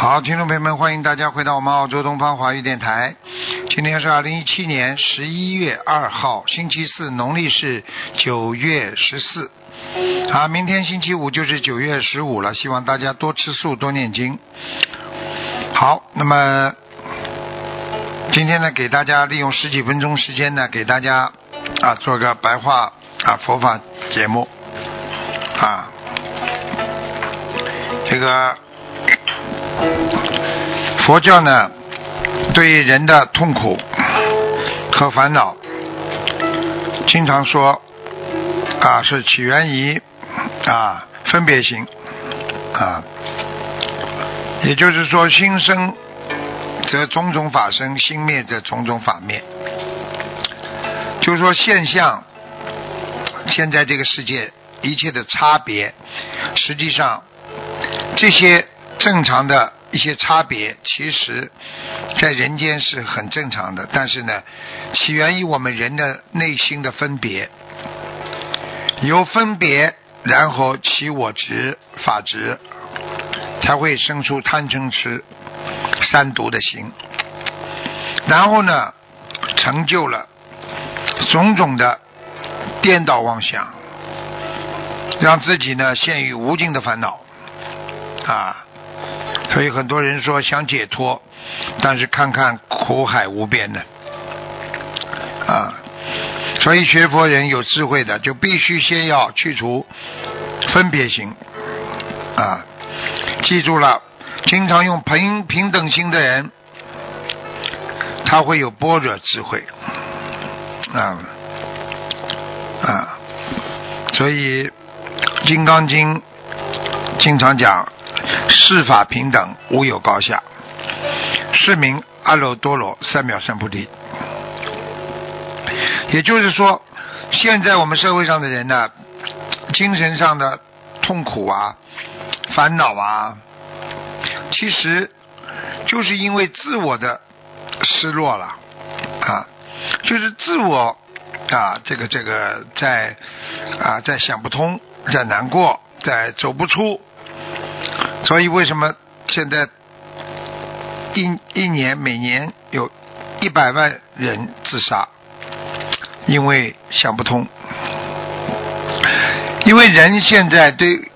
好，听众朋友们，欢迎大家回到我们澳洲东方华语电台。今天是二零一七年十一月二号，星期四，农历是九月十四。啊，明天星期五就是九月十五了，希望大家多吃素，多念经。好，那么今天呢，给大家利用十几分钟时间呢，给大家啊做个白话啊佛法节目啊，这个。佛教呢，对人的痛苦和烦恼，经常说啊是起源于啊分别心啊，也就是说心生则种种法生，心灭则种种法灭。就是说现象，现在这个世界一切的差别，实际上这些。正常的一些差别，其实，在人间是很正常的。但是呢，起源于我们人的内心的分别，由分别，然后起我执、法执，才会生出贪嗔痴三毒的心。然后呢，成就了种种的颠倒妄想，让自己呢陷于无尽的烦恼啊。所以很多人说想解脱，但是看看苦海无边的啊！所以学佛人有智慧的，就必须先要去除分别心啊！记住了，经常用平平等心的人，他会有般若智慧啊啊！所以《金刚经》经常讲。世法平等，无有高下。是名阿耨多罗三藐三菩提。也就是说，现在我们社会上的人呢，精神上的痛苦啊、烦恼啊，其实就是因为自我的失落了啊，就是自我啊，这个这个在啊在想不通，在难过，在走不出。所以，为什么现在一一年每年有一百万人自杀？因为想不通，因为人现在对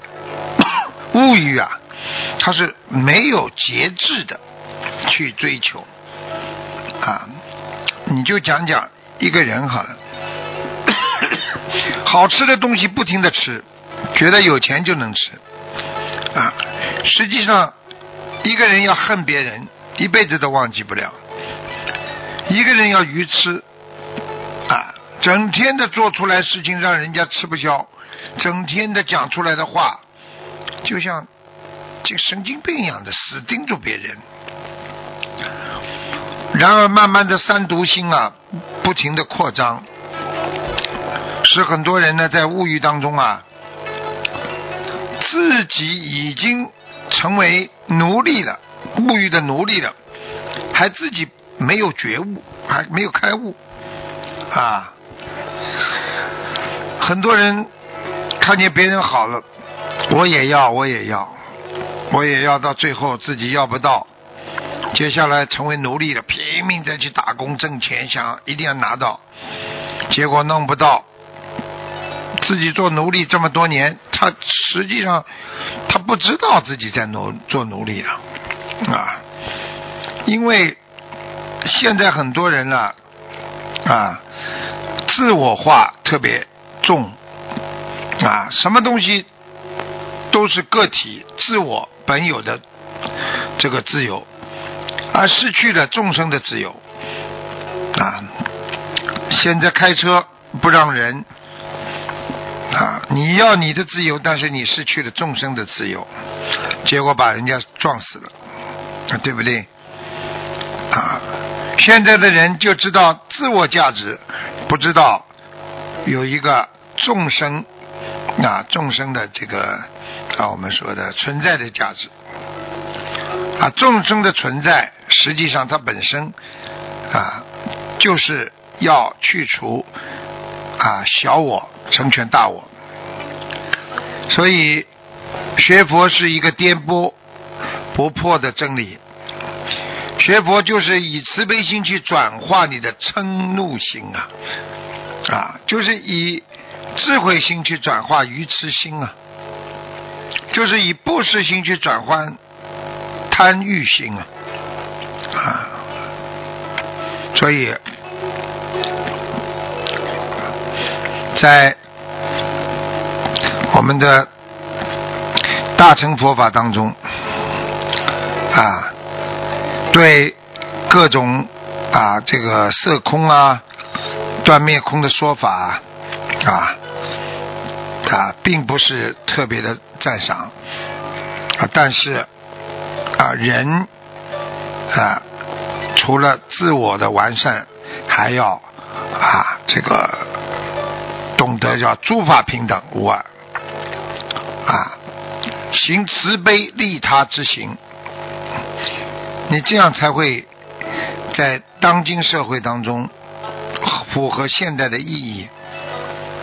物欲啊，他是没有节制的去追求啊。你就讲讲一个人好了，好吃的东西不停的吃，觉得有钱就能吃啊。实际上，一个人要恨别人，一辈子都忘记不了；一个人要愚痴，啊，整天的做出来事情让人家吃不消，整天的讲出来的话，就像这神经病一样的死盯住别人。然而，慢慢的三毒心啊，不停的扩张，使很多人呢在物欲当中啊，自己已经。成为奴隶了，沐浴的奴隶了，还自己没有觉悟，还没有开悟啊！很多人看见别人好了，我也要，我也要，我也要，到最后自己要不到，接下来成为奴隶了，拼命再去打工挣钱，想一定要拿到，结果弄不到。自己做奴隶这么多年，他实际上他不知道自己在奴做奴隶了啊，因为现在很多人呢啊，自我化特别重啊，什么东西都是个体自我本有的这个自由，而失去了众生的自由啊。现在开车不让人。啊，你要你的自由，但是你失去了众生的自由，结果把人家撞死了，对不对？啊，现在的人就知道自我价值，不知道有一个众生啊，众生的这个啊，我们说的存在的价值。啊，众生的存在，实际上它本身啊，就是要去除啊小我，成全大我，所以学佛是一个颠簸不破的真理。学佛就是以慈悲心去转化你的嗔怒心啊，啊，就是以智慧心去转化愚痴心啊，就是以布施心去转换贪欲心啊，啊，所以在我们的大乘佛法当中啊。对各种啊这个色空啊断灭空的说法啊啊并不是特别的赞赏啊，但是啊人啊除了自我的完善，还要啊这个懂得叫诸法平等无二啊行慈悲利他之行。你这样才会在当今社会当中符合现代的意义，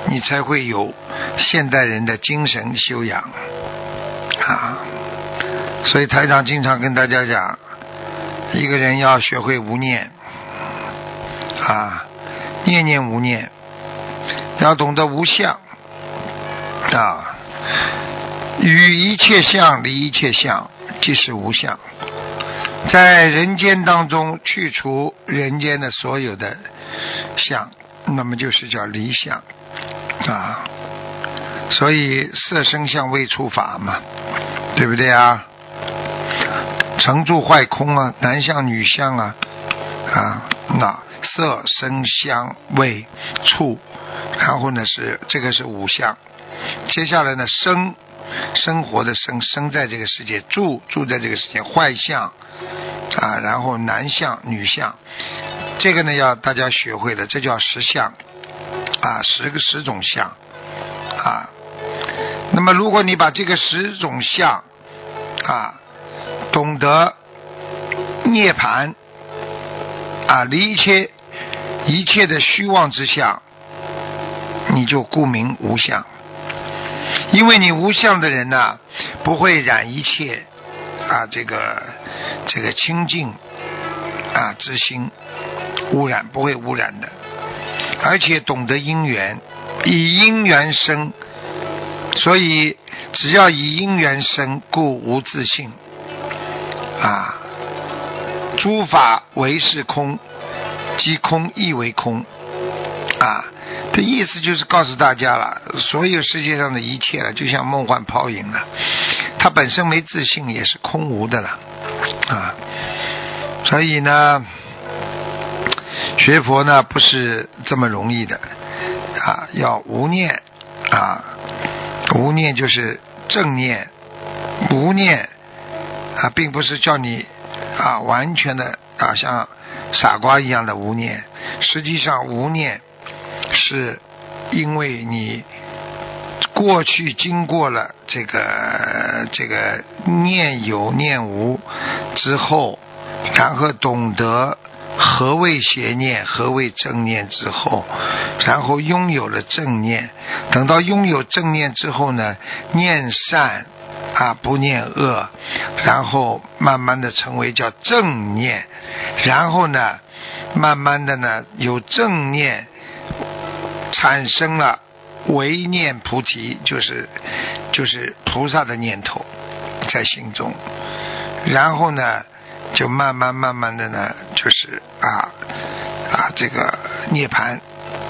你才会有现代人的精神修养啊！所以台长经常跟大家讲，一个人要学会无念啊，念念无念，要懂得无相啊，与一切相离一切相，即是无相。在人间当中去除人间的所有的相，那么就是叫离相啊。所以色声相未触法嘛，对不对啊？成住坏空啊，男相女相啊啊，那色声香味触，然后呢是这个是五相，接下来呢生生活的生生在这个世界，住住在这个世界，坏相。啊，然后男相、女相，这个呢要大家学会了，这叫十相，啊，十个十种相，啊，那么如果你把这个十种相，啊，懂得涅盘，啊，离一切一切的虚妄之相，你就故名无相，因为你无相的人呢，不会染一切。啊，这个这个清净啊之心污染不会污染的，而且懂得因缘，以因缘生，所以只要以因缘生，故无自性啊。诸法唯是空，即空亦为空啊。的意思就是告诉大家了，所有世界上的一切了，就像梦幻泡影了。它本身没自信，也是空无的了。啊。所以呢，学佛呢不是这么容易的。啊，要无念。啊，无念就是正念，无念啊，并不是叫你啊完全的啊像傻瓜一样的无念，实际上无念是因为你。过去经过了这个这个念有念无之后，然后懂得何谓邪念，何谓正念之后，然后拥有了正念。等到拥有正念之后呢，念善啊不念恶，然后慢慢的成为叫正念，然后呢，慢慢的呢有正念产生了。唯念菩提，就是就是菩萨的念头在心中，然后呢，就慢慢慢慢的呢，就是啊啊这个涅槃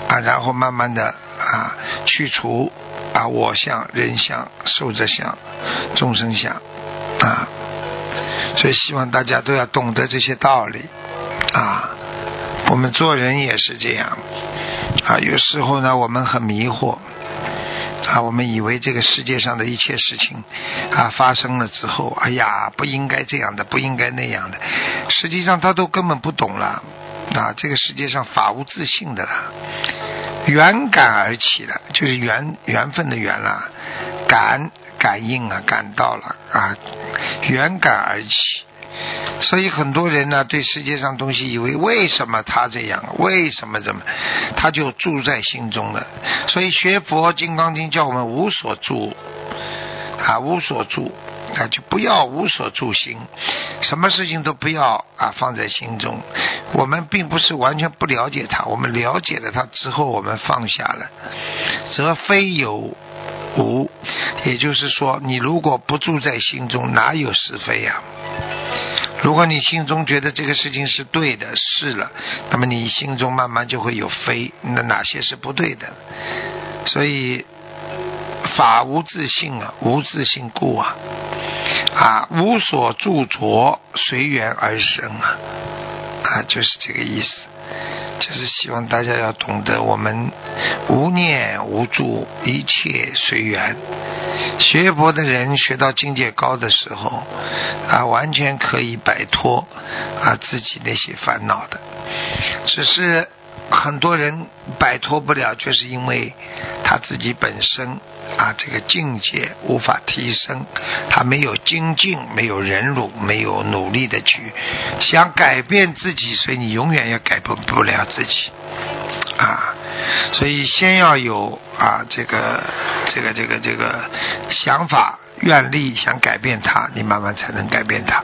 啊，然后慢慢的啊去除啊我相、人相、寿者相、众生相啊，所以希望大家都要懂得这些道理啊，我们做人也是这样。啊，有时候呢，我们很迷惑，啊，我们以为这个世界上的一切事情啊发生了之后，哎呀，不应该这样的，不应该那样的，实际上他都根本不懂了啊，这个世界上法无自信的了，缘感而起了，就是缘缘分的缘了，感感应啊，感到了啊，缘感而起。所以很多人呢，对世界上东西以为为什么他这样，为什么怎么，他就住在心中了。所以学佛《金刚经》叫我们无所住啊，无所住啊，就不要无所住心，什么事情都不要啊放在心中。我们并不是完全不了解他，我们了解了他之后，我们放下了，则非有无。也就是说，你如果不住在心中，哪有是非呀？如果你心中觉得这个事情是对的，是了，那么你心中慢慢就会有非，那哪些是不对的？所以法无自性啊，无自性故啊，啊无所著着，随缘而生啊，啊就是这个意思。就是希望大家要懂得，我们无念无助，一切随缘。学佛的人学到境界高的时候，啊，完全可以摆脱啊自己那些烦恼的。只是很多人摆脱不了，就是因为他自己本身。啊，这个境界无法提升，他没有精进，没有忍辱，没有努力的去想改变自己，所以你永远也改变不了自己啊。所以先要有啊，这个这个这个这个想法、愿力，想改变他，你慢慢才能改变他。